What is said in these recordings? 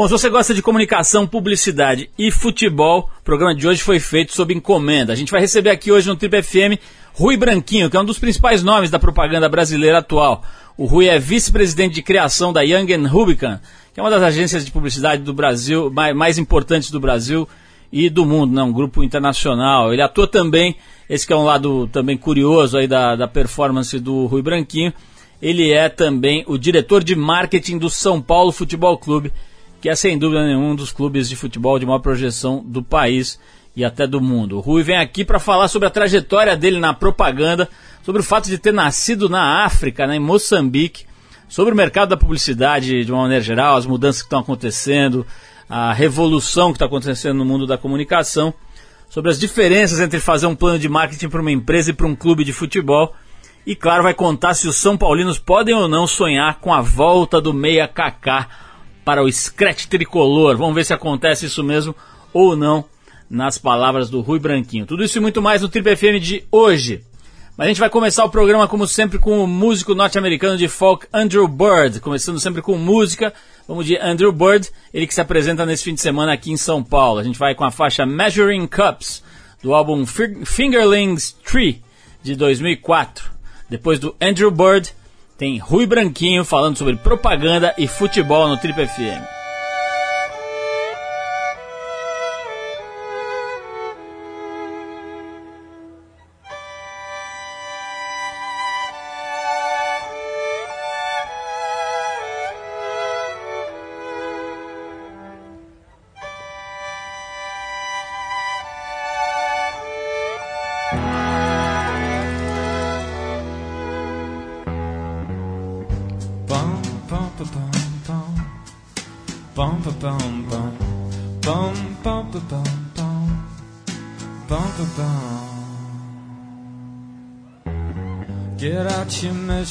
Bom, se você gosta de comunicação, publicidade e futebol, o programa de hoje foi feito sob encomenda. A gente vai receber aqui hoje no Trip FM Rui Branquinho, que é um dos principais nomes da propaganda brasileira atual. O Rui é vice-presidente de criação da Young Rubicon, que é uma das agências de publicidade do Brasil, mais, importantes do Brasil e do mundo, né? um grupo internacional. Ele atua também, esse que é um lado também curioso aí da, da performance do Rui Branquinho, ele é também o diretor de marketing do São Paulo Futebol Clube, que é sem dúvida nenhuma um dos clubes de futebol de maior projeção do país e até do mundo. O Rui vem aqui para falar sobre a trajetória dele na propaganda, sobre o fato de ter nascido na África, né, em Moçambique, sobre o mercado da publicidade de uma maneira geral, as mudanças que estão acontecendo, a revolução que está acontecendo no mundo da comunicação, sobre as diferenças entre fazer um plano de marketing para uma empresa e para um clube de futebol. E claro, vai contar se os São Paulinos podem ou não sonhar com a volta do Meia Kaká para o Scratch Tricolor. Vamos ver se acontece isso mesmo ou não, nas palavras do Rui Branquinho. Tudo isso e muito mais no Trip FM de hoje. Mas a gente vai começar o programa, como sempre, com o músico norte-americano de folk Andrew Bird. Começando sempre com música. Vamos de Andrew Bird, ele que se apresenta nesse fim de semana aqui em São Paulo. A gente vai com a faixa Measuring Cups, do álbum Fingerlings Tree, de 2004. Depois do Andrew Bird, tem Rui Branquinho falando sobre propaganda e futebol no Trip FM.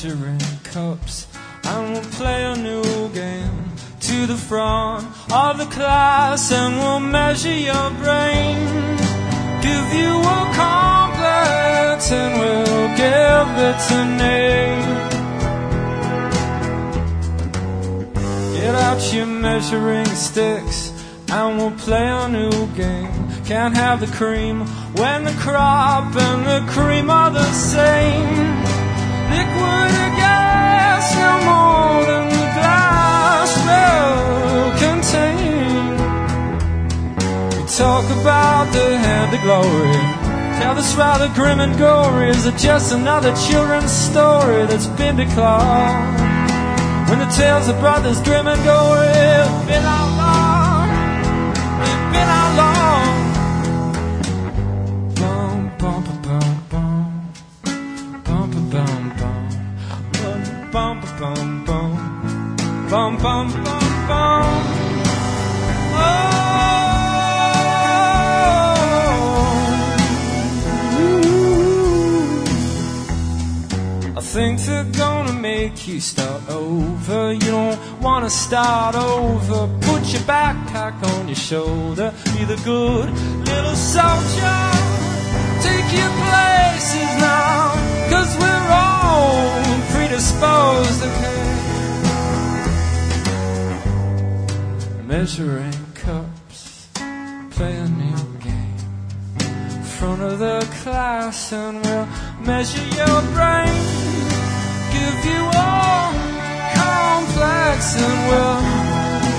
Measuring cups. And we'll play a new game to the front of the class and we'll measure your brain. Give you a complex and we'll give it a name. Get out your measuring sticks and we'll play a new game. Can't have the cream when the crop and the cream are the same talk about the hand of glory. Tell us rather grim and gory. Is it just another children's story that's been declared? When the tales of brothers grim and gory have been I think they're gonna make you start over. You don't wanna start over. Put your backpack on your shoulder. Be the good little soldier. Take your places now. Cause we're all predisposed, okay? measuring cups, play a new game. Front of the class, and we'll measure your brain. Give you all complex, and we'll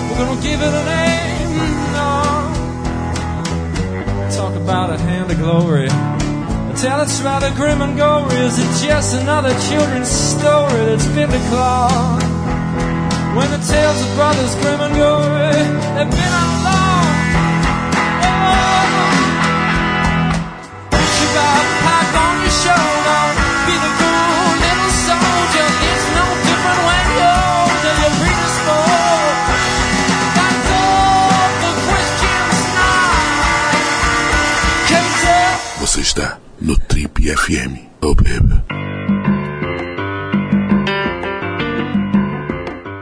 we're gonna give it a name. No. Oh. Talk about a hand of glory. Tell it's rather grim and gory. Is it just another children's story that's been declared? When the tales of brothers grim and gory have been outlawed. Oh, put your backpack on your shoulder. FM.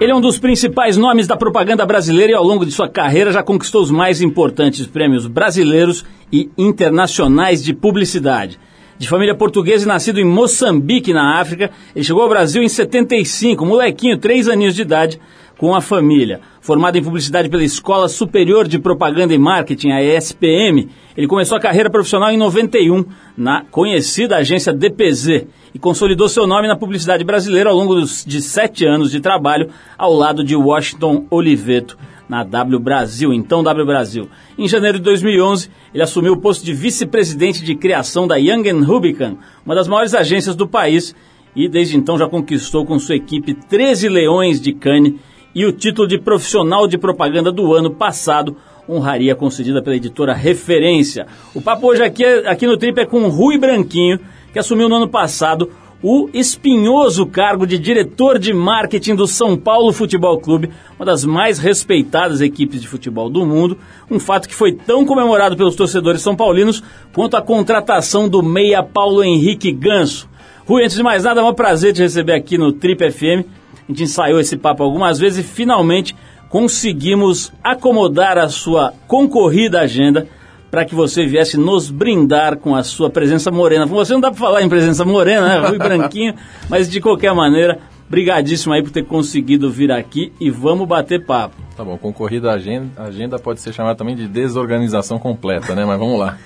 Ele é um dos principais nomes da propaganda brasileira e ao longo de sua carreira já conquistou os mais importantes prêmios brasileiros e internacionais de publicidade. De família portuguesa e nascido em Moçambique, na África, ele chegou ao Brasil em 75, molequinho, três aninhos de idade, com a família. Formado em publicidade pela Escola Superior de Propaganda e Marketing, a ESPM, ele começou a carreira profissional em 91 na conhecida agência DPZ e consolidou seu nome na publicidade brasileira ao longo dos, de sete anos de trabalho ao lado de Washington Oliveto na W Brasil, então W Brasil. Em janeiro de 2011, ele assumiu o posto de vice-presidente de criação da Young Rubicon, uma das maiores agências do país, e desde então já conquistou com sua equipe 13 leões de Cannes e o título de profissional de propaganda do ano passado, honraria concedida pela editora Referência. O papo hoje aqui, aqui no Trip é com Rui Branquinho, que assumiu no ano passado o espinhoso cargo de diretor de marketing do São Paulo Futebol Clube, uma das mais respeitadas equipes de futebol do mundo, um fato que foi tão comemorado pelos torcedores são paulinos quanto a contratação do meia Paulo Henrique Ganso. Rui, antes de mais nada, é um prazer te receber aqui no Trip FM. A gente ensaiou esse papo algumas vezes e finalmente conseguimos acomodar a sua concorrida agenda para que você viesse nos brindar com a sua presença morena. Com você não dá para falar em presença morena, né? Rui Branquinho, mas de qualquer maneira, brigadíssimo aí por ter conseguido vir aqui e vamos bater papo. Tá bom, concorrida agenda, agenda pode ser chamada também de desorganização completa, né? Mas vamos lá.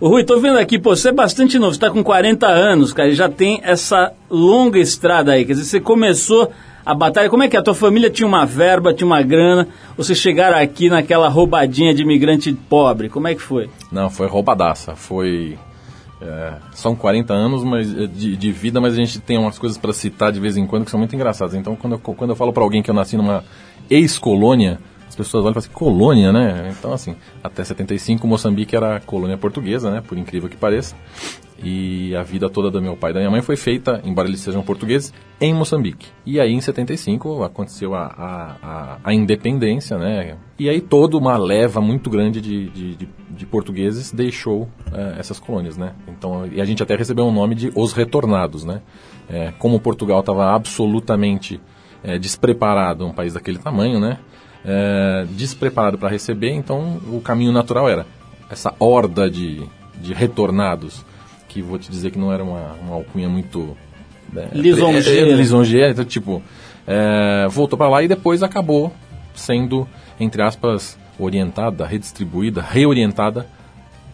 Ô Rui, tô vendo aqui, pô, você é bastante novo, você tá com 40 anos, cara, e já tem essa longa estrada aí. Quer dizer, você começou a batalha. Como é que é? A tua família tinha uma verba, tinha uma grana? Vocês chegaram aqui naquela roubadinha de imigrante pobre? Como é que foi? Não, foi roubadaça. Foi. É, são 40 anos mas, é, de, de, vida, mas a gente tem umas coisas para citar de vez em quando que são muito engraçadas. Então, quando eu, quando eu falo para alguém que eu nasci numa ex-colônia, pessoas olham e falam assim, colônia, né? Então, assim, até 75, Moçambique era colônia portuguesa, né? Por incrível que pareça. E a vida toda do meu pai e da minha mãe foi feita, embora eles sejam portugueses, em Moçambique. E aí, em 75, aconteceu a, a, a, a independência, né? E aí, toda uma leva muito grande de, de, de, de portugueses deixou é, essas colônias, né? Então, e a gente até recebeu o um nome de Os Retornados, né? É, como Portugal estava absolutamente é, despreparado, um país daquele tamanho, né? É, despreparado para receber, então o caminho natural era essa horda de, de retornados que vou te dizer que não era uma, uma alcunha muito... É, lisonjeira. É, lisonjeira, então, tipo, é, voltou para lá e depois acabou sendo, entre aspas, orientada, redistribuída, reorientada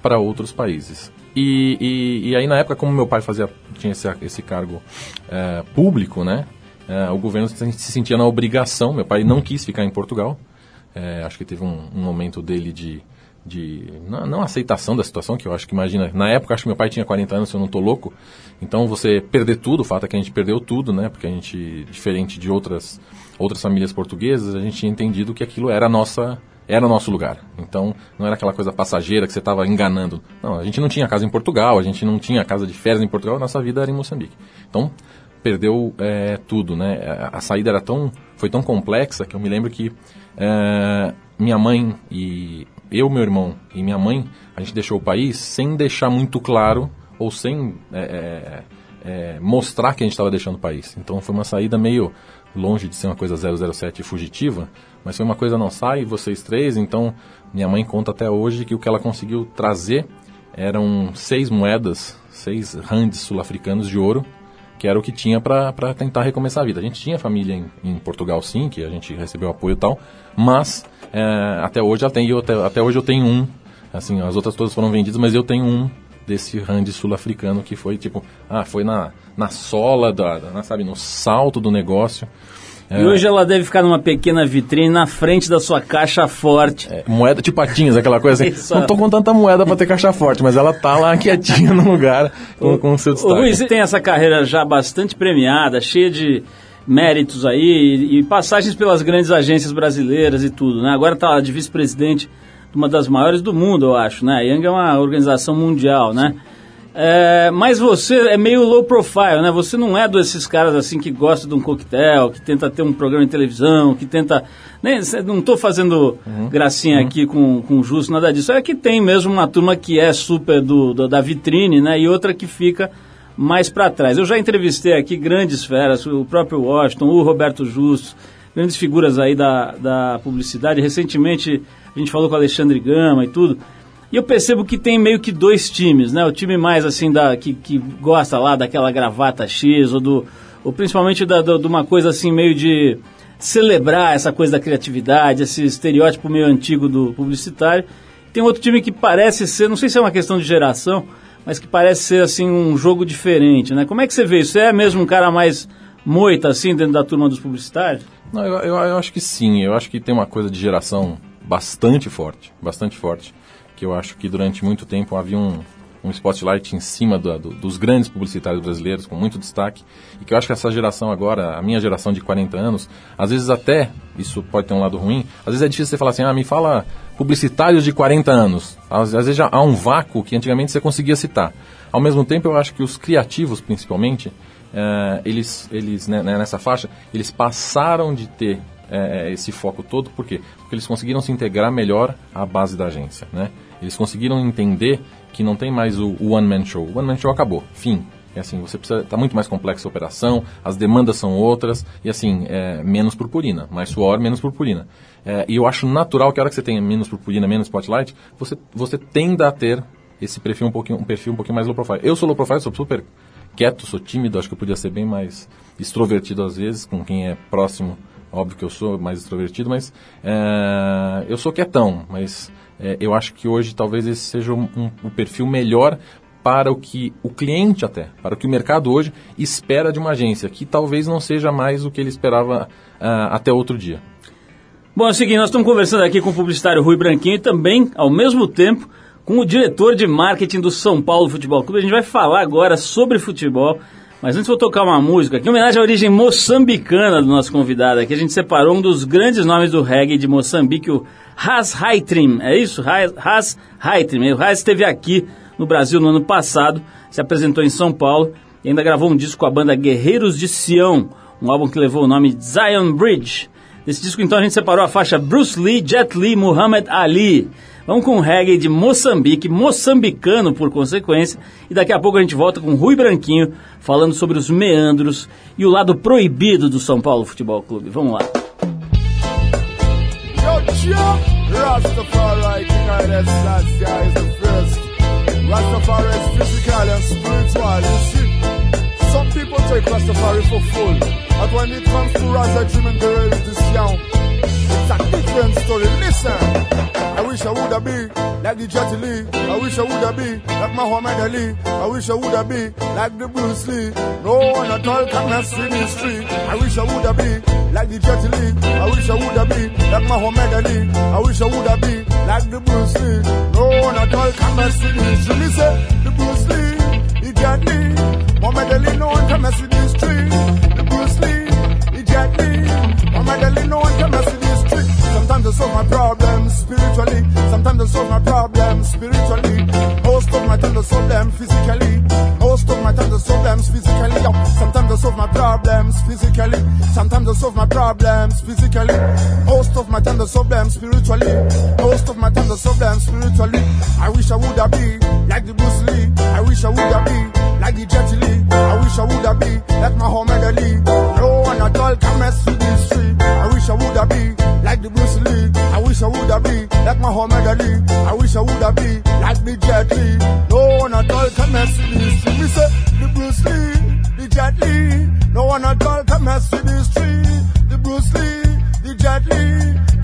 para outros países. E, e, e, aí na época, como meu pai fazia, tinha esse, esse cargo é, público, né? É, o governo se sentia na obrigação, meu pai não quis ficar em Portugal, é, acho que teve um, um momento dele de de não, não, aceitação da situação, que eu acho que imagina, na época acho que meu pai tinha 40 anos, se eu não estou louco, então você perder tudo, o fato é que a gente perdeu tudo, né, porque a gente, diferente de outras, outras famílias portuguesas, a gente tinha entendido que aquilo era a nossa, era o nosso lugar, então não era aquela coisa passageira que você estava enganando, não, a gente não tinha casa em Portugal, a gente não tinha casa de férias em Portugal, nossa vida era em Moçambique, então perdeu é, tudo, né, a, a, saída era tão, foi tão complexa que eu me lembro que é, minha mãe e eu, meu irmão e minha mãe, a gente deixou o país sem deixar muito claro ou sem é, é, é mostrar que a gente estava deixando o país. Então foi uma saída meio longe de ser uma coisa 007 fugitiva, mas foi uma coisa não sai, vocês três. Então minha mãe conta até hoje que o que ela conseguiu trazer eram seis moedas, seis randes sul-africanos de ouro que era o que tinha para tentar recomeçar a vida. A gente tinha família em, em, Portugal, sim, que a gente recebeu apoio e tal, mas é, até hoje eu tenho, até, até hoje eu tenho um, assim, as outras todas foram vendidas, mas eu tenho um desse rand sul-africano que foi tipo, ah, foi na, na sola, da, na, sabe, no salto do negócio. É. E hoje ela deve ficar numa pequena vitrine na frente da sua caixa forte. É, moeda tipo patinhas, aquela coisa assim. Não tô com tanta moeda para ter caixa forte, mas ela tá lá quietinha no lugar com, com o seu destaque. O Luiz tem essa carreira já bastante premiada, cheia de méritos aí e, e passagens pelas grandes agências brasileiras e tudo, né? Agora tá de vice-presidente de uma das maiores do mundo, eu acho, né? A Yang é uma organização mundial, né? Sim. É, mas você é meio low profile, né? Você não é desses caras assim que gosta de um coquetel, que tenta ter um programa de televisão, que tenta. Nem, não estou fazendo uhum. gracinha uhum. aqui com, com justo, nada disso. É que tem mesmo uma turma que é super do, do da vitrine, né? E outra que fica mais para trás. Eu já entrevistei aqui grandes feras, o próprio Washington, o Roberto Justo, grandes figuras aí da, da publicidade. Recentemente a gente falou com o Alexandre Gama e tudo. E eu percebo que tem meio que dois times, né? O time mais assim da que, que gosta lá daquela gravata X ou do ou principalmente da, de uma coisa assim meio de celebrar essa coisa da criatividade, esse estereótipo meio antigo do publicitário. Tem outro time que parece ser, não sei se é uma questão de geração, mas que parece ser assim um jogo diferente, né? Como é que você vê isso? É mesmo um cara mais moita assim dentro da turma dos publicitários? Não, eu, eu, eu acho que sim. Eu acho que tem uma coisa de geração bastante forte, bastante forte, eu acho que durante muito tempo havia um, um spotlight em cima do, do, dos grandes publicitários brasileiros, com muito destaque, e que eu acho que essa geração agora, a minha geração de 40 anos, às vezes até, isso pode ter um lado ruim, às vezes é difícil você falar assim, ah, me fala publicitários de 40 anos. Às, às vezes há um vácuo que antigamente você conseguia citar. Ao mesmo tempo, eu acho que os criativos, principalmente, eh, eles, eles né, né nessa faixa, eles passaram de ter eh, esse foco todo, por quê? Porque eles conseguiram se integrar melhor à base da agência, né? Eles conseguiram entender que não tem mais o, one man show. O one man show acabou, fim. É assim, você precisa tá muito mais complexa a operação, as demandas são outras e assim é, menos purpurina, mais suor, menos purpurina. É, e eu acho natural que a hora que você tenha menos purpurina, menos spotlight, você você tenda a ter esse perfil um pouquinho um perfil um pouquinho mais low profile. Eu sou low profile, sou super quieto, sou tímido, acho que eu podia ser bem mais extrovertido às vezes com quem é próximo. Óbvio que eu sou mais extrovertido, mas é, eu sou quietão, mas é, eu acho que hoje talvez esse seja um, um, um perfil melhor para o que o cliente até, para o que o mercado hoje espera de uma agência, que talvez não seja mais o que ele esperava uh, até outro dia. Bom, é o seguinte, nós estamos conversando aqui com o publicitário Rui Branquinho e também, ao mesmo tempo, com o diretor de marketing do São Paulo Futebol Clube. A gente vai falar agora sobre futebol, mas antes vou tocar uma música aqui, em homenagem à origem moçambicana do nosso convidado aqui. A gente separou um dos grandes nomes do reggae de Moçambique, o Has Haitrim, é isso? Has Haitrim. O Has esteve aqui no Brasil no ano passado, se apresentou em São Paulo e ainda gravou um disco com a banda Guerreiros de Sião, um álbum que levou o nome Zion Bridge. Desse disco então a gente separou a faixa Bruce Lee, Jet Li, Muhammad Ali. Vamos com um reggae de Moçambique, moçambicano por consequência, e daqui a pouco a gente volta com Rui Branquinho falando sobre os meandros e o lado proibido do São Paulo Futebol Clube. Vamos lá. Rastafari, King Haile Selassie is the first. Rastafari is physical and spiritual, you see. Some people take Rastafari for full, but when it comes to Rasta Dream and the young, it's a different story. Listen. I wish I would have been like the Jet Li. I wish I would have been like Muhammad Ali. I wish I would have been like the Bruce Lee. No one at all can mess with the street. I wish I would have been like the Jet Li. I wish I would have been like Muhammad Ali. I wish I would have been like the Bruce Lee. No one at all can mess with the street. Me say the Bruce Lee, the Jet Li, Muhammad Ali. No one can mess with the street. The Bruce Lee, the Jet Li, Muhammad Ali. No one Sometimes I solve my problems spiritually. Sometimes I solve my problems spiritually. Most of my time I solve them physically. Most of my time I solve them physically. Sometimes I solve my problems physically. Sometimes I solve my problems physically. Most of my time I solve them spiritually. Most of my time I solve them spiritually. I wish I would have been like the Bruce Lee. I wish I would have been like the Jet Li. I wish I would have been like Muhammad Ali. No one at all can mess with this street. I wish I would have been like the Bruce Lee. I wish I would have been like Muhammad Ali. I wish I would have been like the Jet Li. No one at all can mess with this street. Me say the Bruce Lee, the Jet Li. No one at all can mess with this street. The Bruce Lee, the Jet Li.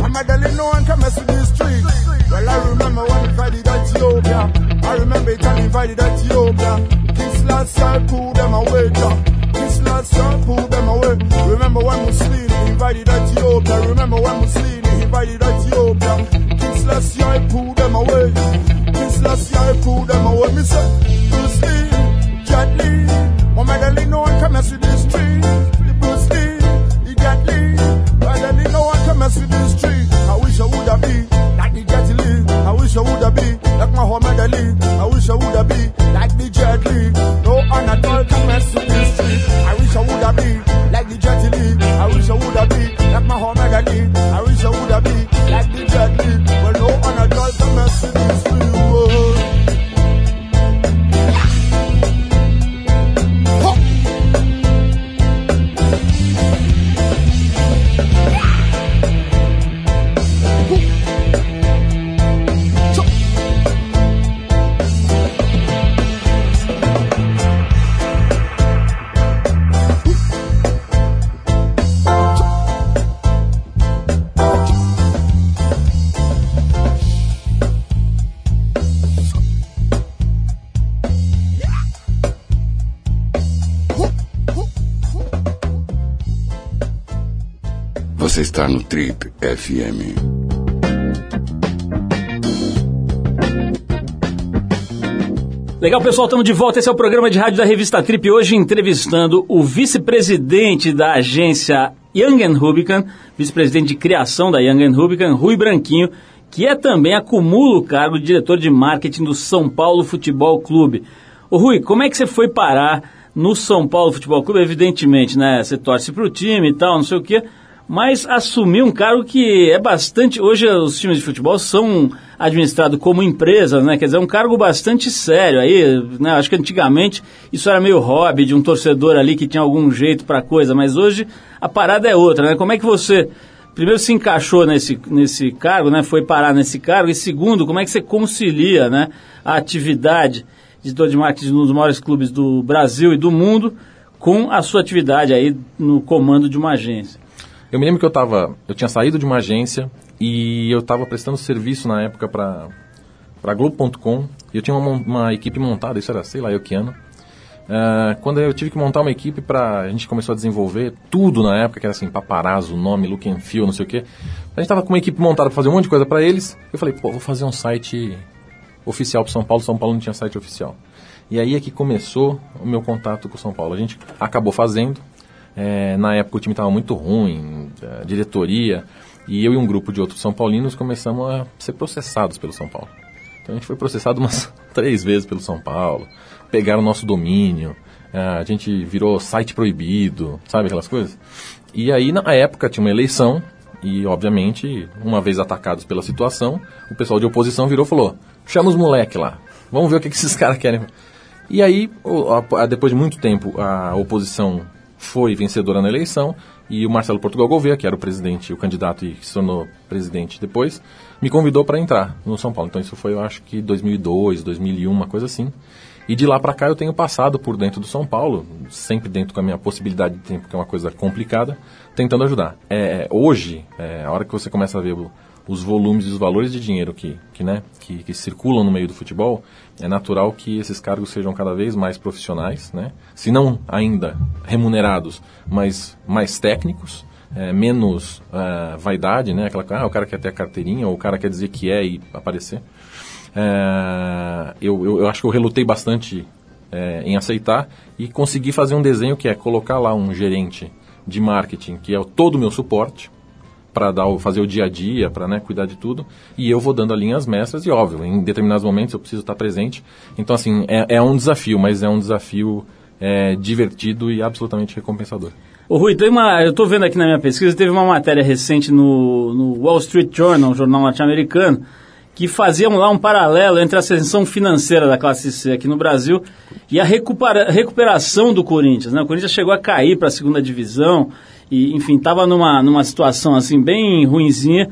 Muhammad Ali, no one can mess with this street. Well, I remember when invited Ethiopia. I remember Italy invited Ethiopia. This last year pulled them away. This last year pulled them away. Remember when Mussolini invited Ethiopia. Remember when Mussolini invited Ethiopia. This last year pulled them away. This last year pulled them away. Me say, Bruce Lee, Jet Li, Ali, no one can mess with this tree. Like Muhammad Ali. I wish I would have been like the. No at all can mess Você está no Trip FM. Legal, pessoal, estamos de volta. Esse é o programa de rádio da revista Trip. Hoje entrevistando o vice-presidente da agência Young Rubicon, vice-presidente de criação da Young Rubicon, Rui Branquinho, que é também acumula o cargo de diretor de marketing do São Paulo Futebol Clube. Ô Rui, como é que você foi parar no São Paulo Futebol Clube? Evidentemente, né? Você torce para o time e tal, não sei o quê mas assumiu um cargo que é bastante. Hoje os times de futebol são administrados como empresas, né? Quer dizer, é um cargo bastante sério. Aí, né? Acho que antigamente isso era meio hobby de um torcedor ali que tinha algum jeito para coisa, mas hoje a parada é outra, né? Como é que você primeiro se encaixou nesse, nesse cargo, né? Foi parar nesse cargo e segundo, como é que você concilia, né? A atividade de editor de marketing nos maiores clubes do Brasil e do mundo com a sua atividade aí no comando de uma agência. Eu me lembro que eu tava, eu tinha saído de uma agência e eu estava prestando serviço na época para para Globo.com e eu tinha uma, uma, equipe montada, isso era sei lá eu que ano. Uh, quando eu tive que montar uma equipe para a gente começou a desenvolver tudo na época, que era assim, paparazzo, nome, look and feel, não sei o quê. A gente tava com uma equipe montada para fazer um monte de coisa para eles. Eu falei, pô, vou fazer um site oficial para São Paulo. São Paulo não tinha site oficial. E aí é que começou o meu contato com São Paulo. A gente acabou fazendo, é, na época o time estava muito ruim, a diretoria, e eu e um grupo de outros São Paulinos começamos a ser processados pelo São Paulo. Então a gente foi processado umas três vezes pelo São Paulo, pegaram o nosso domínio, é, a gente virou site proibido, sabe aquelas coisas? E aí na época tinha uma eleição, e obviamente, uma vez atacados pela situação, o pessoal de oposição virou e falou: chama os moleque lá, vamos ver o que, que esses caras querem. E aí, depois de muito tempo, a oposição foi vencedora na eleição e o Marcelo Portugal Gouveia, que era o presidente, o candidato e que se tornou presidente depois, me convidou para entrar no São Paulo. Então isso foi, eu acho que 2002, 2001, uma coisa assim. E de lá para cá eu tenho passado por dentro do São Paulo, sempre dentro com a minha possibilidade de tempo, que é uma coisa complicada, tentando ajudar. É, hoje, é, a hora que você começa a ver os volumes e os valores de dinheiro que, que, né, que, que, circulam no meio do futebol, é natural que esses cargos sejam cada vez mais profissionais, né? se não ainda remunerados, mas mais técnicos, é, menos uh, vaidade, né? aquela ah, o cara quer ter a carteirinha, ou o cara quer dizer que é e aparecer. É, eu, eu, eu, acho que eu relutei bastante é, em aceitar e consegui fazer um desenho que é colocar lá um gerente de marketing, que é todo o meu suporte, para dar fazer o dia a dia, para né, cuidar de tudo, e eu vou dando as linhas mestras e óbvio, em determinados momentos eu preciso estar presente. Então assim é, é um desafio, mas é um desafio é, divertido e absolutamente recompensador. Ô Rui, tem uma, eu estou vendo aqui na minha pesquisa, teve uma matéria recente no, no Wall Street Journal, um jornal norte-americano, que fazia lá um paralelo entre a ascensão financeira da classe C aqui no Brasil e a recupera, recuperação do Corinthians. Né? O Corinthians chegou a cair para a segunda divisão, e, enfim, estava numa, numa situação assim bem ruinzinha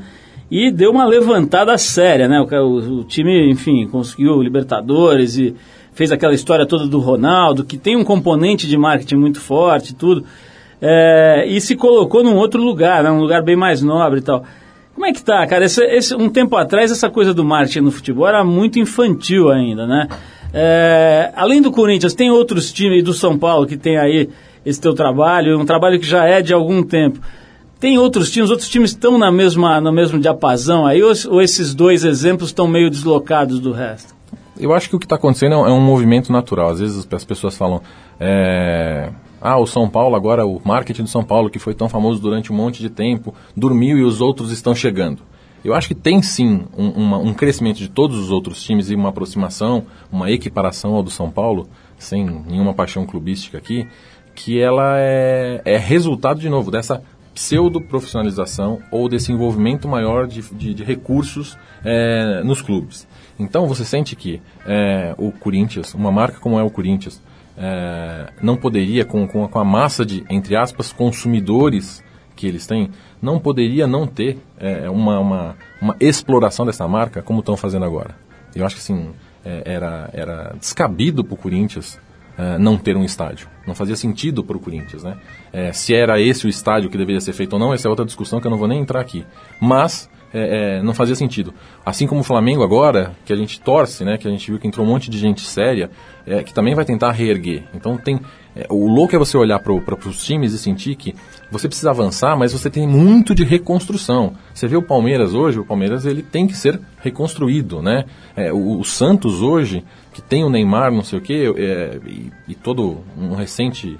e deu uma levantada séria, né? O, o, o, time, enfim, conseguiu Libertadores e fez aquela história toda do Ronaldo, que tem um componente de marketing muito forte tudo, é, e se colocou num outro lugar, né? um lugar bem mais nobre e tal. Como é que tá, cara? Esse, esse, um tempo atrás, essa coisa do marketing no futebol era muito infantil ainda, né? É, além do Corinthians, tem outros times do São Paulo que tem aí esse teu trabalho, um trabalho que já é de algum tempo. Tem outros times, outros times estão na mesma, no mesmo diapasão aí, ou, ou esses dois exemplos estão meio deslocados do resto? Eu acho que o que está acontecendo é um movimento natural. Às vezes as pessoas falam, é, ah, o São Paulo agora, o marketing do São Paulo, que foi tão famoso durante um monte de tempo, dormiu e os outros estão chegando. Eu acho que tem sim um, uma, um crescimento de todos os outros times e uma aproximação, uma equiparação ao do São Paulo, sem nenhuma paixão clubística aqui que ela é, é resultado, de novo, dessa pseudo-profissionalização ou desse envolvimento maior de, de, de recursos é, nos clubes. Então você sente que é, o Corinthians, uma marca como é o Corinthians, é, não poderia, com, com, a massa de, entre aspas, consumidores que eles têm, não poderia não ter é, uma, uma, uma, exploração dessa marca como estão fazendo agora. Eu acho que assim, é, era, era descabido para o Corinthians é, não ter um estádio. Não fazia sentido para o Corinthians, né? É, se era esse o estádio que deveria ser feito ou não, essa é outra discussão que eu não vou nem entrar aqui. Mas é, é, não fazia sentido. Assim como o Flamengo agora, que a gente torce, né? Que a gente viu que entrou um monte de gente séria, que também vai tentar reerguer. Então tem o louco é você olhar para os times e sentir que você precisa avançar, mas você tem muito de reconstrução. Você vê o Palmeiras hoje, o Palmeiras ele tem que ser reconstruído, né? É, o, o, Santos hoje, que tem o Neymar, não sei o quê, é, e, e, todo um recente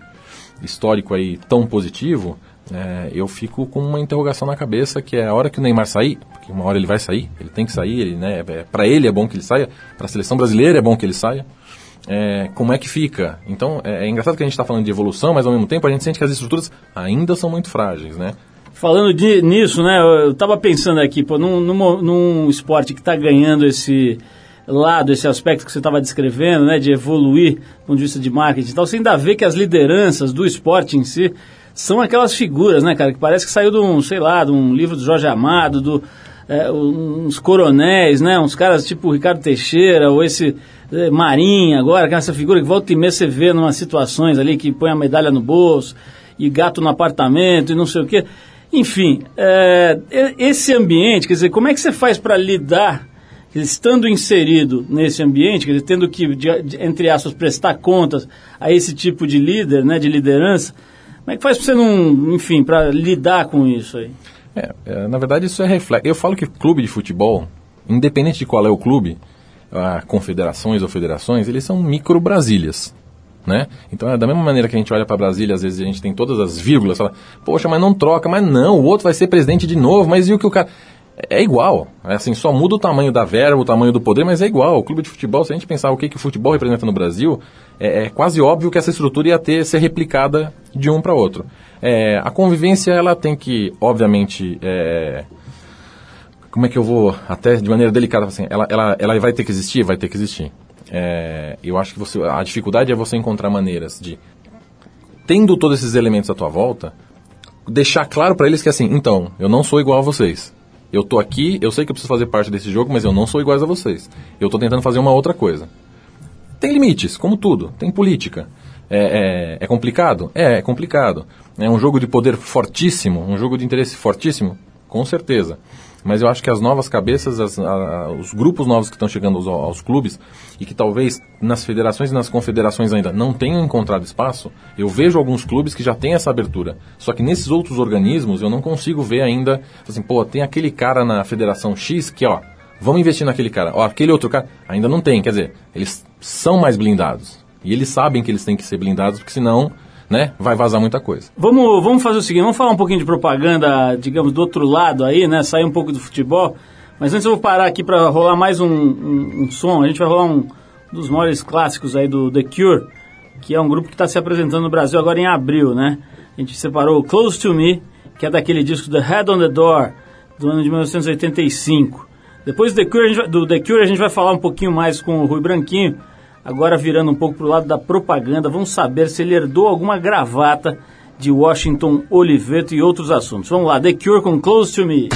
histórico aí tão positivo, é, eu fico com uma interrogação na cabeça que é a hora que o Neymar sair, porque uma hora ele vai sair, ele tem que sair, ele, né, é, para ele é bom que ele saia, para a seleção brasileira é bom que ele saia. É, como é que fica? Então, é, é engraçado que a gente está falando de evolução, mas ao mesmo tempo a gente sente que as estruturas ainda são muito frágeis, né? Falando de, nisso, né, eu estava pensando aqui, pô, num, num, num esporte que está ganhando esse lado, esse aspecto que você estava descrevendo, né, de evoluir do ponto de vista de marketing e tal, você ainda vê que as lideranças do esporte em si são aquelas figuras, né, cara, que parece que saiu de um, sei lá, de um livro do Jorge Amado, do, é, uns coronéis, né, uns caras tipo Ricardo Teixeira, ou esse é, Marinha agora, que é essa figura que volta e meia você vê em umas situações ali que põe a medalha no bolso, e gato no apartamento, e não sei o quê. Enfim, é, esse ambiente, quer dizer, como é que você faz para lidar estando inserido nesse ambiente, quer dizer, tendo que, entre aspas, prestar contas a esse tipo de líder, né, de liderança, como é que faz para você não, enfim, para lidar com isso aí? É, é, na verdade isso é reflexo. Eu falo que clube de futebol, independente de qual é o clube, a confederações ou federações, eles são micro Brasílias. Né? Então, é da mesma maneira que a gente olha para Brasília, às vezes a gente tem todas as vírgulas, fala, poxa, mas não troca, mas não, o outro vai ser presidente de novo, mas e o que o cara é igual. É assim, só muda o tamanho da verba, o tamanho do poder, mas é igual. O clube de futebol, se a gente pensar o que, que o futebol representa no Brasil, é, é quase óbvio que essa estrutura ia ter ser replicada de um para outro. É, a convivência, ela tem que, obviamente, é, como é que eu vou, até de maneira delicada, assim, ela, ela, ela vai ter que existir? Vai ter que existir. É, eu acho que você, a dificuldade é você encontrar maneiras de, tendo todos esses elementos à tua volta, deixar claro para eles que assim, então, eu não sou igual a vocês. Eu tô aqui, eu sei que eu preciso fazer parte desse jogo, mas eu não sou igual a vocês. Eu tô tentando fazer uma outra coisa. Tem limites, como tudo. Tem política. É, é, é complicado? É, é complicado. É um jogo de poder fortíssimo, um jogo de interesse fortíssimo? Com certeza. Mas eu acho que as novas cabeças, as, a, os grupos novos que estão chegando aos, aos, clubes e que talvez nas federações e nas confederações ainda não tenham encontrado espaço, eu vejo alguns clubes que já têm essa abertura. Só que nesses outros organismos eu não consigo ver ainda, assim, pô, tem aquele cara na federação X que, ó, vamos investir naquele cara. Ó, aquele outro cara, ainda não tem. Quer dizer, eles são mais blindados. E eles sabem que eles têm que ser blindados, porque senão né, vai vazar muita coisa. Vamos, vamos fazer o seguinte, vamos falar um pouquinho de propaganda, digamos, do outro lado aí, né, sair um pouco do futebol. Mas antes eu vou parar aqui para rolar mais um, um, um, som. A gente vai rolar um dos maiores clássicos aí do The Cure, que é um grupo que está se apresentando no Brasil agora em abril, né? A gente separou Close to Me, que é daquele disco The Head on the Door, do ano de 1985. Depois do The Cure, vai, do The Cure a gente vai falar um pouquinho mais com o Rui Branquinho, Agora virando um pouco para o lado da propaganda, vamos saber se ele herdou alguma gravata de Washington Oliveto e outros assuntos. Vamos lá, The Cure com Close to Me.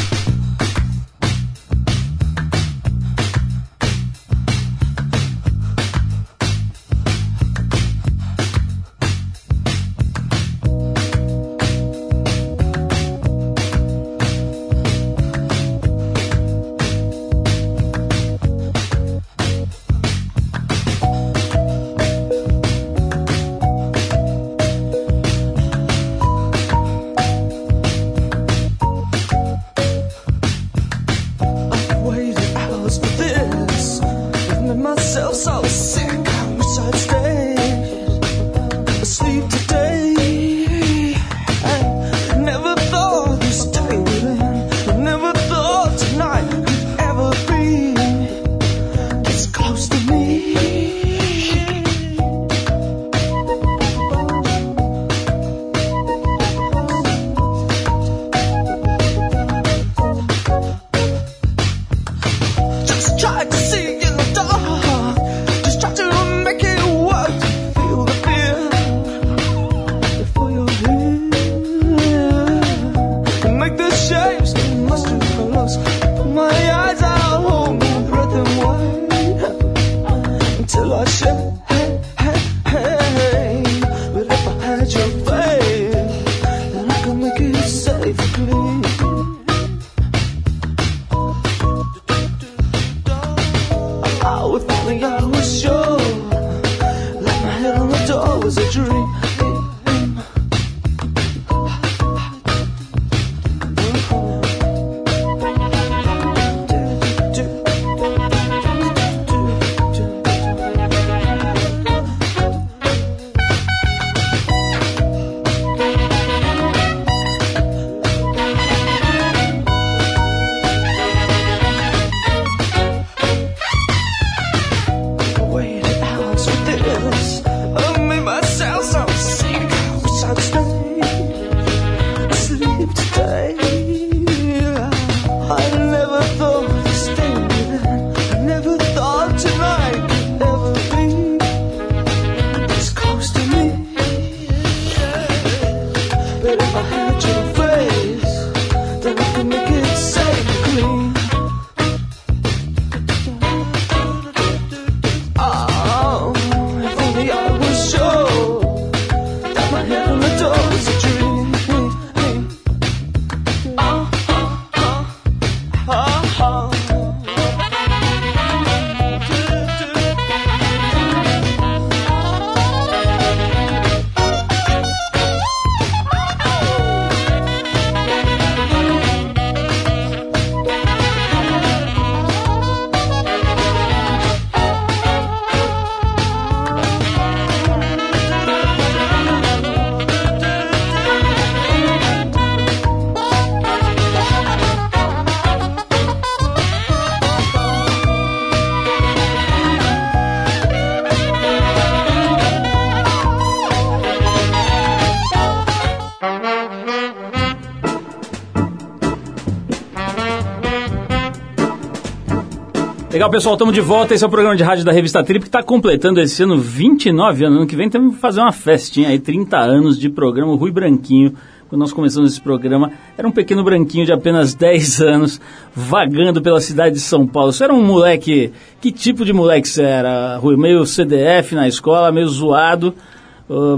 Legal, pessoal, estamos de volta. Esse é o programa de rádio da revista Trip que está completando esse ano 29 anos. Ano que vem temos que fazer uma festinha aí, 30 anos de programa. O Rui Branquinho, quando nós começamos esse programa, era um pequeno branquinho de apenas 10 anos, vagando pela cidade de São Paulo. Você era um moleque. Que tipo de moleque você era, Rui? Meio CDF na escola, meio zoado,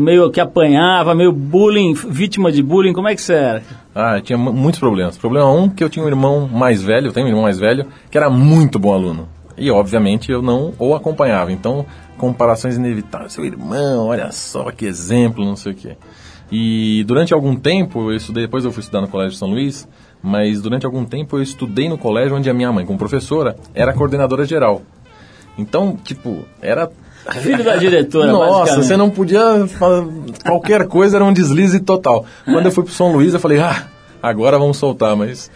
meio que apanhava, meio bullying, vítima de bullying. Como é que você era? Ah, eu tinha mu- muitos problemas. Problema um, que eu tinha um irmão mais velho, eu tenho um irmão mais velho, que era muito bom aluno. E, obviamente, eu não o acompanhava. Então, comparações inevitáveis. Seu irmão, olha só que exemplo, não sei o quê. E durante algum tempo, eu estudei, depois eu fui estudar no Colégio de São Luís, mas durante algum tempo eu estudei no colégio onde a minha mãe, como professora, era coordenadora geral. Então, tipo, era Filho da diretora, Nossa, você não podia. Qualquer coisa era um deslize total. Quando eu fui pro São Luís, eu falei, ah, agora vamos soltar, mas.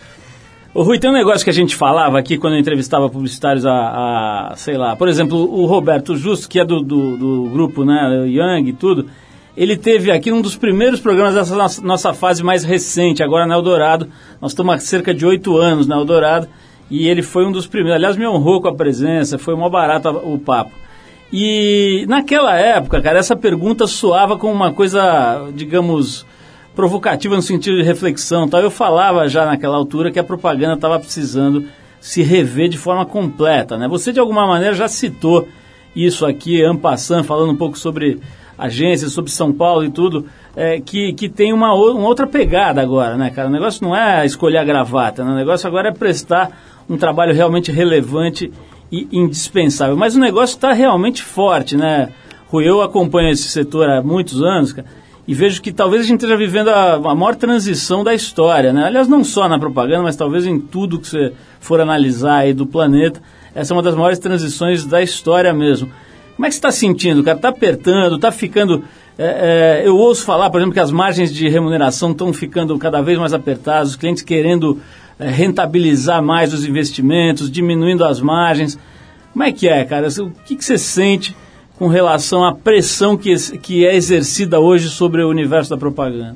Ô Rui, tem um negócio que a gente falava aqui quando eu entrevistava publicitários a, a, sei lá, por exemplo, o Roberto Justo, que é do, do, do grupo, né, Young e tudo, ele teve aqui um dos primeiros programas dessa nossa, nossa fase mais recente, agora na Eldorado, nós estamos há cerca de oito anos na Eldorado, e ele foi um dos primeiros, aliás, me honrou com a presença, foi mó barato o papo. E naquela época, cara, essa pergunta soava como uma coisa, digamos, provocativa no sentido de reflexão. Tal. Eu falava já naquela altura que a propaganda estava precisando se rever de forma completa. Né? Você, de alguma maneira, já citou isso aqui, Ampassan, falando um pouco sobre agências, sobre São Paulo e tudo, é, que, que tem uma, uma outra pegada agora, né, cara? O negócio não é escolher a gravata, né? o negócio agora é prestar um trabalho realmente relevante e indispensável. Mas o negócio está realmente forte, né? Rui, eu acompanho esse setor há muitos anos, cara, e vejo que talvez a gente esteja vivendo a, a maior transição da história, né? Aliás, não só na propaganda, mas talvez em tudo que você for analisar aí do planeta, essa é uma das maiores transições da história mesmo. Como é que você está sentindo, cara? Está apertando, está ficando... é, é, eu ouço falar, por exemplo, que as margens de remuneração estão ficando cada vez mais apertadas, os clientes querendo é, rentabilizar mais os investimentos, diminuindo as margens. Como é que é, cara? O que, que você sente com relação à pressão que, que é exercida hoje sobre o universo da propaganda?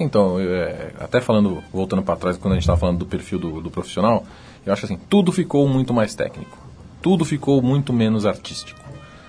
Então, é, até falando, voltando para trás, quando a gente estava falando do perfil do, do profissional, eu acho assim, tudo ficou muito mais técnico. Tudo ficou muito menos artístico.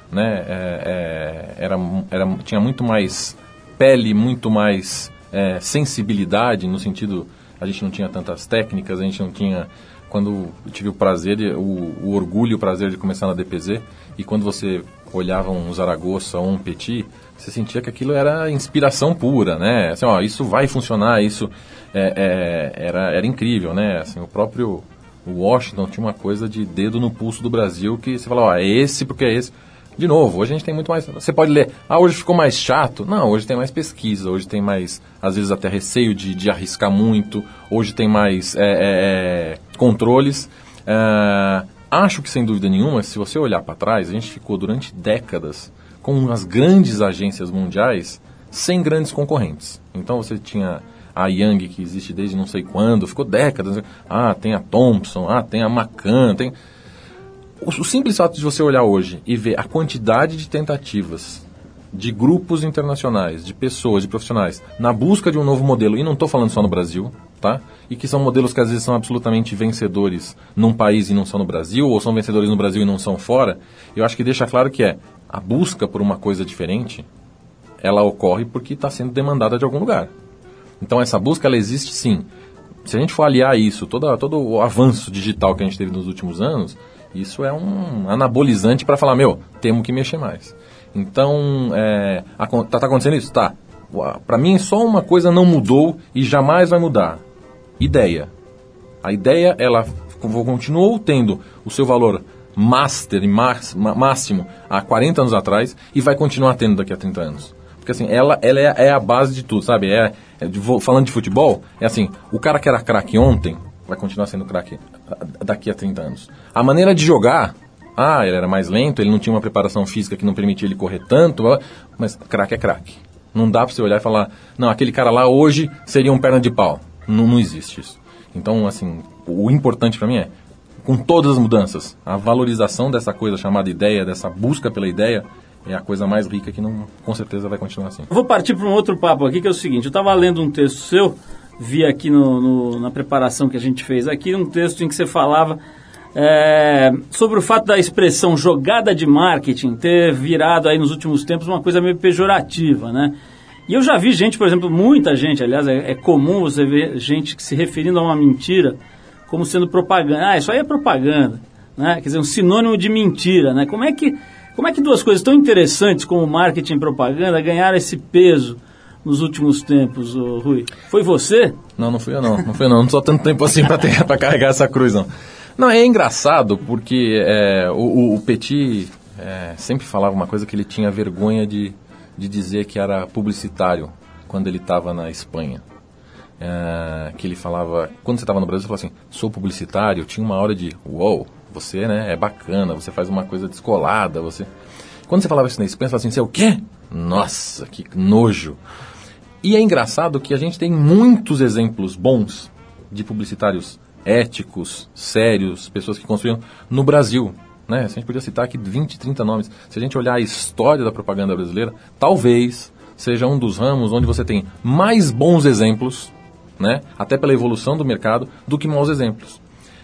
Né? É, é, era, era, tinha muito mais pele, muito mais é, sensibilidade, no sentido, a gente não tinha tantas técnicas, a gente não tinha... Quando eu tive o prazer, o, o orgulho o prazer de começar na DPZ, e quando você olhava um Zaragoza ou um Petit, você sentia que aquilo era inspiração pura, né? Assim, ó, isso vai funcionar, isso é, é, era, era incrível, né? Assim, o próprio Washington tinha uma coisa de dedo no pulso do Brasil que você fala, ó, é esse porque é esse. De novo, hoje a gente tem muito mais. Você pode ler, ah, hoje ficou mais chato. Não, hoje tem mais pesquisa, hoje tem mais, às vezes, até receio de, de arriscar muito, hoje tem mais é, é, é, controles. É, acho que, sem dúvida nenhuma, se você olhar para trás, a gente ficou durante décadas com as grandes agências mundiais sem grandes concorrentes. Então você tinha a Young, que existe desde não sei quando, ficou décadas. Ah, tem a Thompson, ah, tem a Macan, tem. O, simples fato de você olhar hoje e ver a quantidade de tentativas de grupos internacionais, de pessoas, de profissionais, na busca de um novo modelo, e não estou falando só no Brasil, tá? E que são modelos que às vezes são absolutamente vencedores num país e não são no Brasil, ou são vencedores no Brasil e não são fora, eu acho que deixa claro que é a busca por uma coisa diferente, ela ocorre porque está sendo demandada de algum lugar. Então essa busca ela existe sim. Se a gente for aliar isso, todo, o avanço digital que a gente teve nos últimos anos, isso é um anabolizante para falar, meu, temos que mexer mais. Então, é, acon- tá, acontecendo isso? Tá. Para mim, só uma coisa não mudou e jamais vai mudar. Ideia. A ideia, ela co- continuou tendo o seu valor master mas- ma- máximo há 40 anos atrás e vai continuar tendo daqui a 30 anos. Porque assim, ela, ela é, é a base de tudo, sabe? É, é falando de futebol, é assim, o cara que era craque ontem vai continuar sendo craque ah, daqui a 30 anos. A maneira de jogar, ah, ele era mais lento, ele não tinha uma preparação física que não permitia ele correr tanto, mas craque é craque. Não dá pra você olhar e falar, não, aquele cara lá hoje seria um perna de pau. Não, não existe isso. Então, assim, o importante pra mim é, com todas as mudanças, a valorização dessa coisa chamada ideia, dessa busca pela ideia, é a coisa mais rica que não, com certeza vai continuar assim. Vou partir para um outro papo aqui, que é o seguinte: eu estava lendo um texto seu, vi aqui no, no- na preparação que a gente fez aqui, um texto em que você falava é, sobre o fato da expressão jogada de marketing ter virado aí nos últimos tempos uma coisa meio pejorativa, né? E eu já vi gente, por exemplo, muita gente, aliás, é, é comum você ver gente se referindo a uma mentira como sendo propaganda. Ah, isso aí é propaganda, né? Quer dizer, um sinônimo de mentira, né? Como é que, como é que duas coisas tão interessantes como marketing e propaganda ganharam esse peso nos últimos tempos, Rui? Foi você? Não, não fui eu não. Não fui eu não. Não sou tanto tempo assim pra carregar essa cruz, não. Não, é engraçado porque é, o, o, Petit é, sempre falava uma coisa que ele tinha vergonha de, de dizer que era publicitário quando ele estava na Espanha. É, que ele falava, quando você estava no Brasil, você falava assim, sou publicitário, tinha uma hora de, uou, você né, é bacana, você faz uma coisa descolada, você... Quando você falava isso na Espanha, você falava assim, você é o quê? Nossa, que nojo. E é engraçado que a gente tem muitos exemplos bons de publicitários éticos, sérios, pessoas que construíram no Brasil. Né? A gente podia citar aqui 20, 30 nomes. Se a gente olhar a história da propaganda brasileira, talvez seja um dos ramos onde você tem mais bons exemplos, né? até pela evolução do mercado, do que maus exemplos.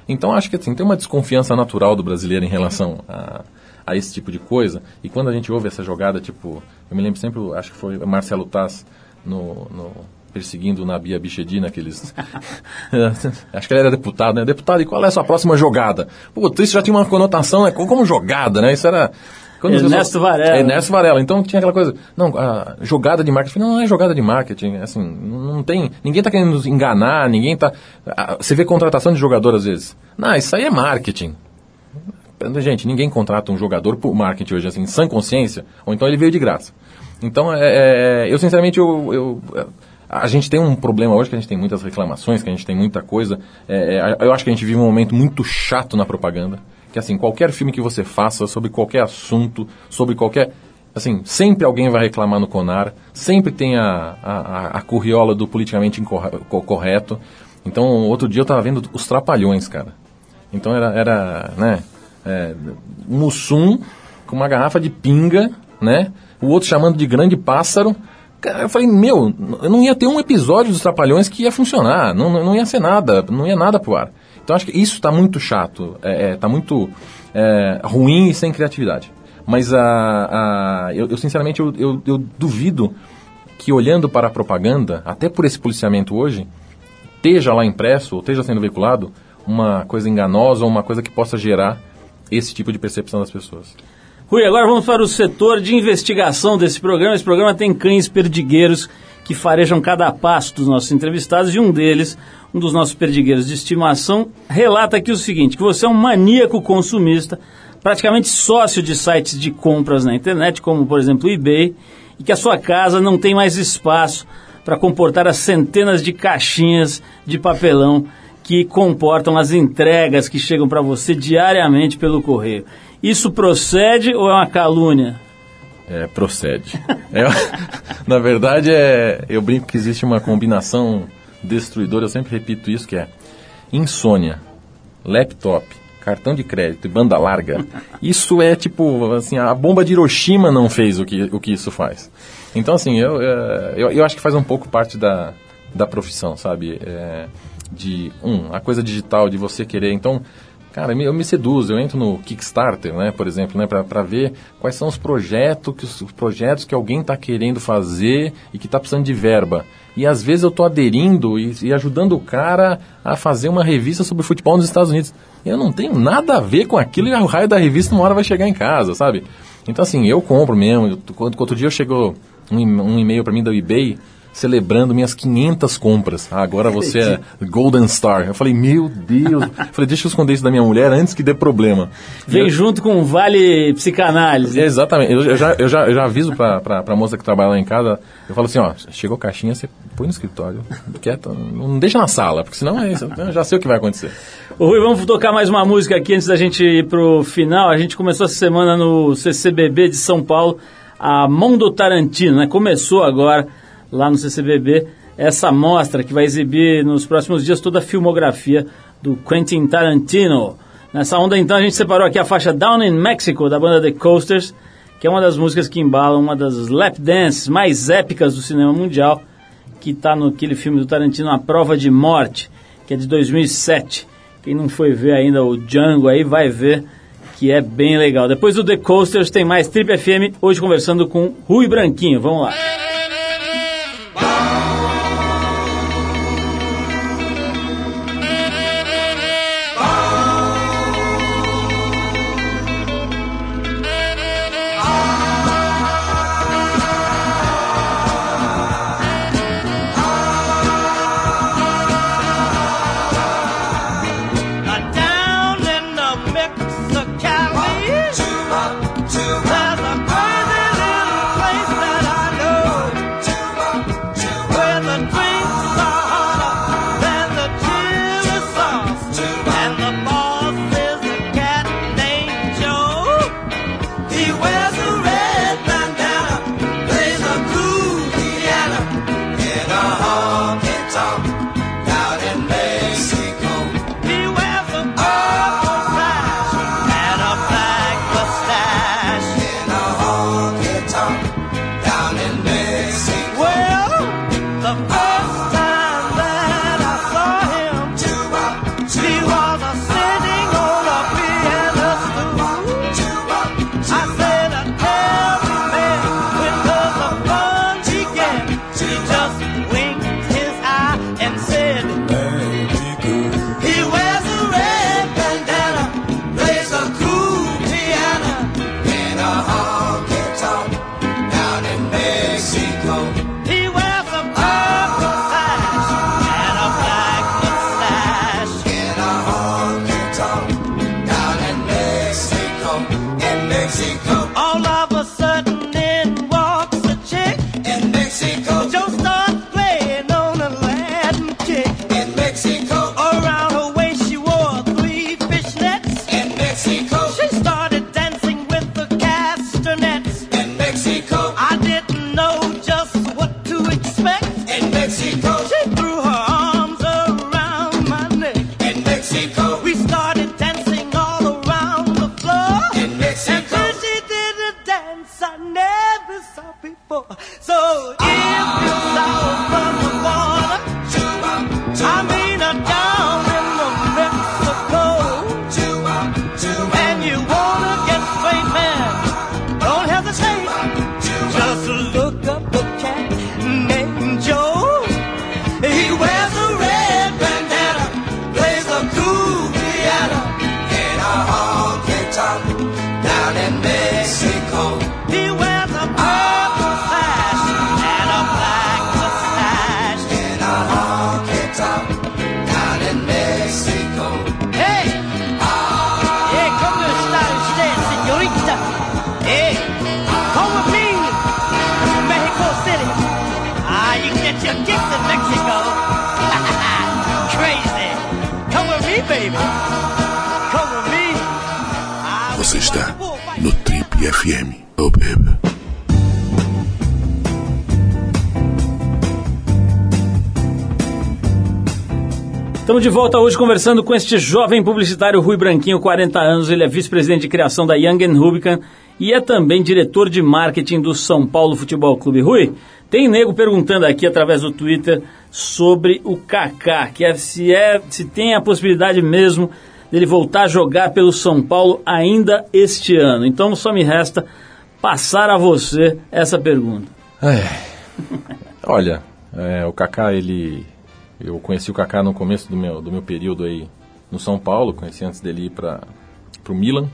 Então acho que assim, tem uma desconfiança natural do brasileiro em relação a, a esse tipo de coisa. E quando a gente ouve essa jogada, tipo, eu me lembro sempre, acho que foi Marcelo Taz no, no perseguindo na Bia Bichedina, aqueles. Acho que ele era deputado, né? Deputado, e qual é a sua próxima jogada? Putz, isso já tinha uma conotação, né? Como jogada, né? Isso era. Quando Ernesto pessoas... Varela. Ernesto Varela. Então tinha aquela coisa. Não, a jogada de marketing. Não, não é jogada de marketing. Assim, não tem. Ninguém está querendo nos enganar, ninguém está. Você vê contratação de jogador às vezes. Não, isso aí é marketing. Gente, ninguém contrata um jogador por marketing hoje, assim, sem consciência, ou então ele veio de graça. Então, é, é, eu sinceramente, eu, eu a gente tem um problema hoje que a gente tem muitas reclamações, que a gente tem muita coisa. É, é eu acho que a gente vive um momento muito chato na propaganda. Que assim, qualquer filme que você faça, sobre qualquer assunto, sobre qualquer. Assim, sempre alguém vai reclamar no Conar, sempre tem a, a, a curriola do politicamente correto. Então, outro dia eu estava vendo os Trapalhões, cara. Então era, era né, é, um Mussum com uma garrafa de pinga, né? O outro chamando de grande pássaro. Cara, eu falei, meu, eu não ia ter um episódio dos Trapalhões que ia funcionar, não, não ia ser nada, não ia nada pro ar. Então acho que isso está muito chato, está é, é, tá muito é, ruim e sem criatividade. Mas a, a, eu, eu sinceramente eu, eu, eu, duvido que olhando para a propaganda, até por esse policiamento hoje, esteja lá impresso ou esteja sendo veiculado uma coisa enganosa ou uma coisa que possa gerar esse tipo de percepção das pessoas. Rui, agora vamos para o setor de investigação desse programa. Esse programa tem cães perdigueiros que farejam cada passo dos nossos entrevistados e um deles, um dos nossos perdigueiros de estimação, relata aqui o seguinte, que você é um maníaco consumista, praticamente sócio de sites de compras na internet, como por exemplo o eBay, e que a sua casa não tem mais espaço para comportar as centenas de caixinhas de papelão que comportam as entregas que chegam para você diariamente pelo correio. Isso procede ou é uma calúnia? É, procede. é, na verdade, é, eu brinco que existe uma combinação destruidora, eu sempre repito isso, que é insônia, laptop, cartão de crédito e banda larga. Isso é tipo, assim, a bomba de Hiroshima não fez o que, o que isso faz. Então, assim, eu, é, eu, eu acho que faz um pouco parte da, da profissão, sabe? É, de, um, a coisa digital, de você querer. Então, Cara, eu me seduzo, eu entro no Kickstarter, né, por exemplo, né, para ver quais são os projetos que, os projetos que alguém está querendo fazer e que está precisando de verba. E às vezes eu estou aderindo e, e, ajudando o cara a fazer uma revista sobre futebol nos Estados Unidos. Eu não tenho nada a ver com aquilo e o raio da revista uma hora vai chegar em casa, sabe? Então assim, eu compro mesmo. Outro dia chegou um, um e-mail para mim da eBay celebrando minhas 500 compras. Ah, agora você é Golden Star. Eu falei, meu Deus. Eu falei, deixa eu esconder isso da minha mulher antes que dê problema. Vem eu... junto com o Vale Psicanálise. Exatamente. Eu, eu, já, eu, já, eu já aviso pra, pra, pra moça que trabalha lá em casa, eu falo assim, ó, chegou a caixinha, você põe no escritório, quieto, não deixa na sala, porque senão é isso, eu já sei o que vai acontecer. Ô, Rui, vamos tocar mais uma música aqui antes da gente ir pro final. A gente começou essa semana no CCBB de São Paulo, a Mão do Tarantino, né? Começou agora lá no CCBB, essa mostra que vai exibir nos próximos dias toda a filmografia do Quentin Tarantino. Nessa onda, então, a gente separou aqui a faixa Down in Mexico, da banda The Coasters, que é uma das músicas que embalam uma das lap dances mais épicas do cinema mundial, que está naquele filme do Tarantino, A Prova de Morte, que é de 2007, Quem não foi ver ainda o Django aí vai ver que é bem legal. Depois do The Coasters tem mais Trip FM, hoje conversando com Rui Branquinho. Vamos lá. Volta hoje conversando com este jovem publicitário Rui Branquinho, 40 anos. Ele é vice-presidente de criação da Young Rubicon e é também diretor de marketing do São Paulo Futebol Clube. Rui, tem nego perguntando aqui através do Twitter sobre o Kaká, que é, se, é, se tem a possibilidade mesmo dele voltar a jogar pelo São Paulo ainda este ano. Então só me resta passar a você essa pergunta. Olha, é, o Kaká, ele. Eu conheci o Kaká no começo do meu, do meu período aí no São Paulo, conheci antes dele ir para o Milan.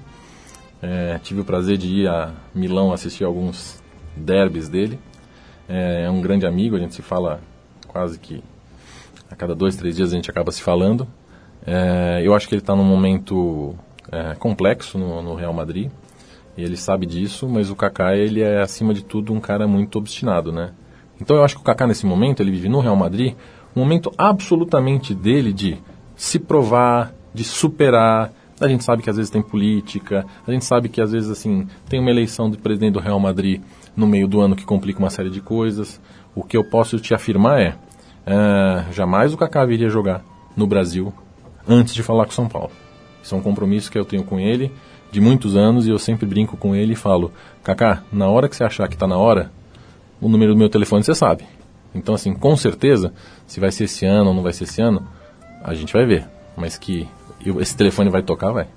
É, tive o prazer de ir a Milão assistir alguns derbys dele. É, é um grande amigo, a gente se fala quase que a cada dois, três dias a gente acaba se falando. É, eu acho que ele está num momento é, complexo no, no Real Madrid. E ele sabe disso, mas o Kaká ele é acima de tudo um cara muito obstinado, né? Então eu acho que o Kaká nesse momento ele vive no Real Madrid um momento absolutamente dele de se provar, de superar. A gente sabe que às vezes tem política, a gente sabe que às vezes assim tem uma eleição de presidente do Real Madrid no meio do ano que complica uma série de coisas. O que eu posso te afirmar é, é jamais o Kaká viria jogar no Brasil antes de falar com São Paulo. Isso é um compromisso que eu tenho com ele de muitos anos e eu sempre brinco com ele e falo: Kaká, na hora que você achar que está na hora, o número do meu telefone você sabe. Então, assim, com certeza, se vai ser esse ano ou não vai ser esse ano, a gente vai ver. Mas que esse telefone vai tocar, vai.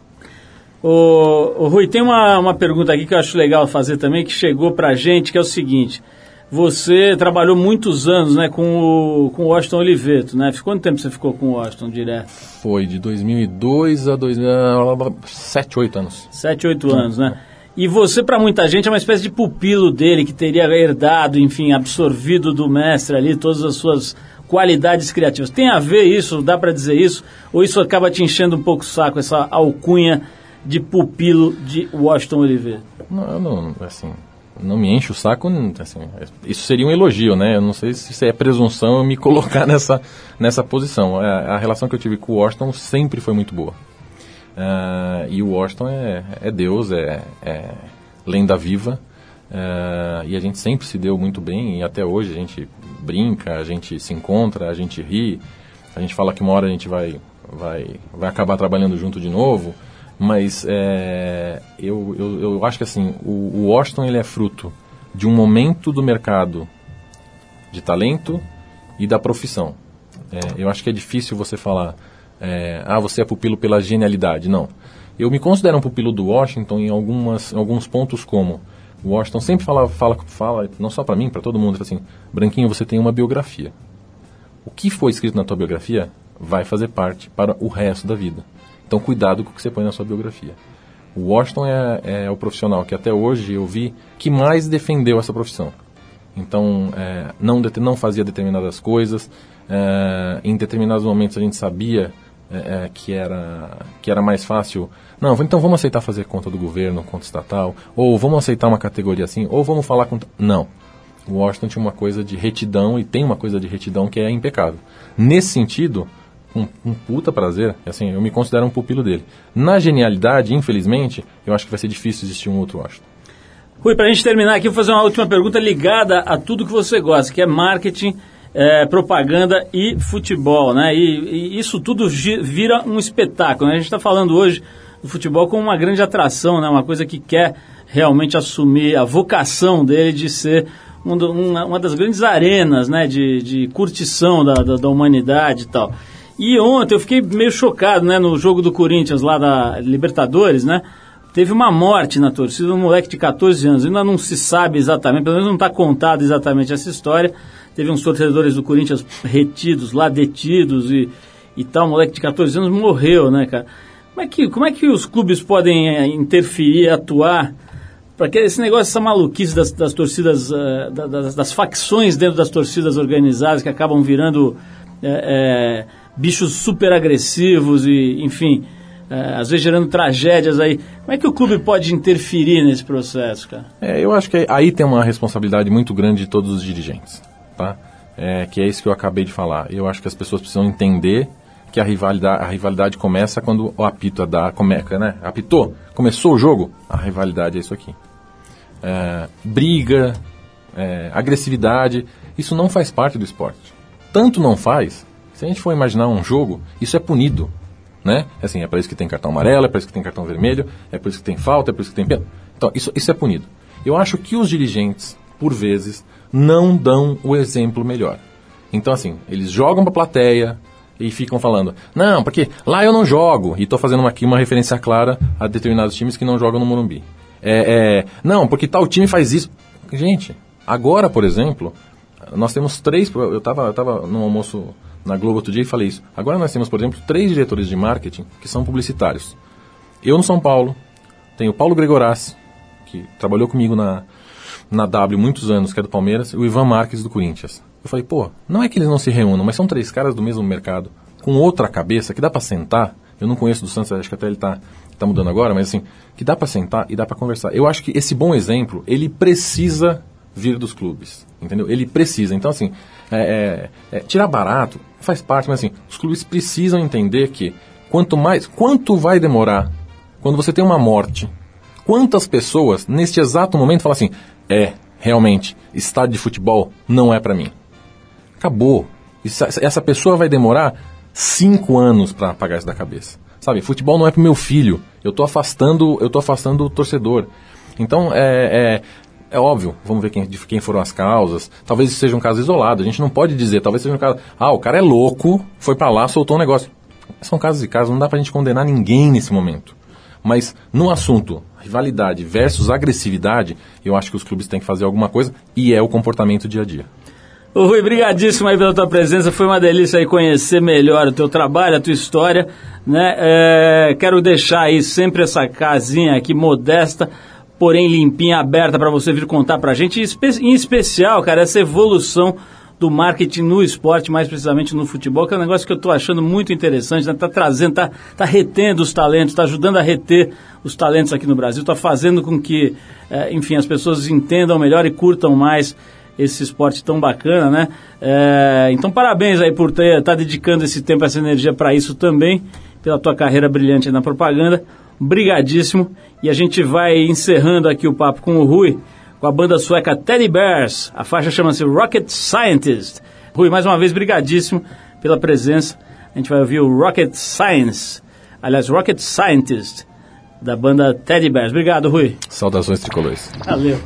Ô, ô, Rui, tem uma, uma pergunta aqui que eu acho legal fazer também, que chegou pra gente, que é o seguinte. Você trabalhou muitos anos né, com, o, com o Washington Oliveto, né? Quanto tempo você ficou com o Washington direto? Foi de 2002 a 2000, 7, 8 anos. Sete, oito anos, né? E você, para muita gente, é uma espécie de pupilo dele, que teria herdado, enfim, absorvido do mestre ali todas as suas qualidades criativas. Tem a ver isso? Dá para dizer isso? Ou isso acaba te enchendo um pouco o saco, essa alcunha de pupilo de Washington Oliveira? Não, não, assim, não me enche o saco, assim, isso seria um elogio, né? Eu não sei se é presunção eu me colocar nessa, nessa posição. A, a relação que eu tive com o Washington sempre foi muito boa. Uh, e o Washington é, é Deus, é, é lenda viva. Uh, e a gente sempre se deu muito bem e até hoje a gente brinca, a gente se encontra, a gente ri, a gente fala que uma hora a gente vai, vai, vai acabar trabalhando junto de novo. Mas é, eu, eu, eu acho que assim, o, o Washington ele é fruto de um momento do mercado de talento e da profissão. É, eu acho que é difícil você falar, é, ah, você é pupilo pela genialidade. Não. Eu me considero um pupilo do Washington em, algumas, em alguns pontos como o Washington sempre fala, fala, fala não só para mim, para todo mundo, assim, Branquinho, você tem uma biografia. O que foi escrito na tua biografia vai fazer parte para o resto da vida. Então, cuidado com o que você põe na sua biografia. O Washington é, é o profissional que até hoje eu vi que mais defendeu essa profissão. Então, é, não, não fazia determinadas coisas. É, em determinados momentos a gente sabia é, é, que, era, que era mais fácil. Não, então vamos aceitar fazer conta do governo, conta estatal, ou vamos aceitar uma categoria assim, ou vamos falar com. Não. Washington tinha uma coisa de retidão e tem uma coisa de retidão que é impecável. Nesse sentido, com um puta prazer, assim, eu me considero um pupilo dele. Na genialidade, infelizmente, eu acho que vai ser difícil existir um outro Washington. Rui, para a gente terminar aqui, vou fazer uma última pergunta ligada a tudo que você gosta, que é marketing, é, propaganda e futebol, né? E, e isso tudo vira um espetáculo. Né? A gente está falando hoje do futebol como uma grande atração, né? Uma coisa que quer realmente assumir a vocação dele de ser um uma, uma, das grandes arenas, né? De, de curtição da, da, da humanidade e tal. E ontem eu fiquei meio chocado, né, no jogo do Corinthians lá da Libertadores, né? Teve uma morte na torcida, um moleque de 14 anos. Ainda não se sabe exatamente, pelo menos não está contado exatamente essa história. Teve uns torcedores do Corinthians retidos lá, detidos e, e tal. Um moleque de 14 anos morreu, né, cara? Como é que, como é que os clubes podem é, interferir, atuar para que esse negócio, essa maluquice das, das torcidas, uh, das, das, facções dentro das torcidas organizadas que acabam virando é, é, bichos super agressivos e, enfim, às vezes gerando tragédias aí. Como é que o clube pode interferir nesse processo, cara? É, eu acho que aí tem uma responsabilidade muito grande de todos os dirigentes, tá? É, que é isso que eu acabei de falar. Eu acho que as pessoas precisam entender que a rivalidade, a rivalidade começa quando o apito dá, começa, né? Apitou, começou o jogo, a rivalidade é isso aqui. É, briga, é, agressividade, isso não faz parte do esporte. Tanto não faz se a gente for imaginar um jogo, isso é punido. Né? Assim, é para isso que tem cartão amarelo, é para isso que tem cartão vermelho, é por isso que tem falta, é por isso que tem pena. Então, isso, isso é punido. Eu acho que os dirigentes, por vezes, não dão o exemplo melhor. Então, assim, eles jogam para a plateia e ficam falando, não, porque lá eu não jogo. E estou fazendo aqui uma referência clara a determinados times que não jogam no Morumbi. É, é, não, porque tal time faz isso. Gente, agora, por exemplo, nós temos três. Eu estava eu tava no almoço na Globo outro dia e falei isso. Agora nós temos, por exemplo, três diretores de marketing que são publicitários. Eu no São Paulo, tenho o Paulo Gregorassi, que trabalhou comigo na, na W muitos anos, que é do Palmeiras, e o Ivan Marques do Corinthians. Eu falei, pô, não é que eles não se reúnam, mas são três caras do mesmo mercado, com outra cabeça, que dá para sentar. Eu não conheço do Santos, acho que até ele tá, tá mudando agora, mas assim, que dá para sentar e dá para conversar. Eu acho que esse bom exemplo, ele precisa vir dos clubes, entendeu? Ele precisa. Então, assim, é, é, é, tirar barato faz parte, mas assim, os clubes precisam entender que quanto mais, quanto vai demorar quando você tem uma morte, quantas pessoas neste exato momento falam assim, é, realmente, estádio de futebol não é para mim. Acabou. Isso, essa pessoa vai demorar cinco anos para apagar isso da cabeça. Sabe, futebol não é para meu filho. Eu tô afastando, eu tô afastando o torcedor. Então, é, é, é óbvio, vamos ver quem, de quem foram as causas. Talvez seja um caso isolado. A gente não pode dizer, talvez seja um caso. Ah, o cara é louco, foi para lá, soltou um negócio. São casos e casos, não dá pra gente condenar ninguém nesse momento. Mas no assunto rivalidade versus agressividade, eu acho que os clubes têm que fazer alguma coisa e é o comportamento dia a dia. Ô Rui, brigadíssimo aí pela tua presença, foi uma delícia aí conhecer melhor o teu trabalho, a tua história, né? É, quero deixar aí sempre essa casinha aqui modesta, porém limpinha, aberta para você vir contar pra gente, em espe- em especial, cara, essa evolução do marketing no esporte, mais precisamente no futebol, que é um negócio que eu estou achando muito interessante, né? Tá trazendo, tá, tá retendo os talentos, tá ajudando a reter os talentos aqui no Brasil, tá fazendo com que, eh, enfim, as pessoas entendam melhor e curtam mais esse esporte tão bacana, né? Eh, então, parabéns aí por estar tá dedicando esse tempo, essa energia para isso também, pela tua carreira brilhante na propaganda. Brigadíssimo. E a gente vai encerrando aqui o papo com o Rui, com a banda sueca Teddy Bears. A faixa chama-se Rocket Scientist. Rui, mais uma vez, brigadíssimo pela presença. A gente vai ouvir o Rocket Science, aliás, Rocket Scientist, da banda Teddy Bears. Obrigado, Rui. Saudações tricolores. Valeu.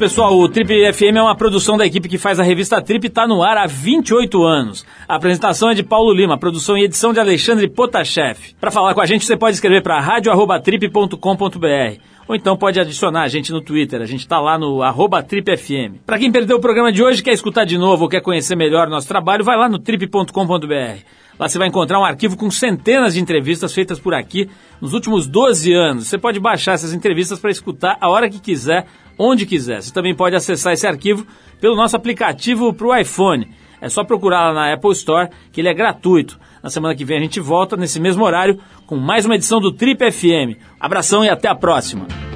Pessoal. O Trip FM é uma produção da equipe que faz a revista Trip e está no ar há 28 anos. A apresentação é de Paulo Lima, produção e edição de Alexandre Potashev. Para falar com a gente, você pode escrever para radio@trip.com.br ou então pode adicionar a gente no Twitter. A gente está lá no TripFM. Para quem perdeu o programa de hoje, quer escutar de novo ou quer conhecer melhor o nosso trabalho, vai lá no trip.com.br. Lá você vai encontrar um arquivo com centenas de entrevistas feitas por aqui nos últimos 12 anos. Você pode baixar essas entrevistas para escutar a hora que quiser, onde quiser. Você também pode acessar esse arquivo pelo nosso aplicativo para o iPhone. É só procurar lá na Apple Store, que ele é gratuito. Na semana que vem a gente volta, nesse mesmo horário, com mais uma edição do Trip FM. Abração e até a próxima.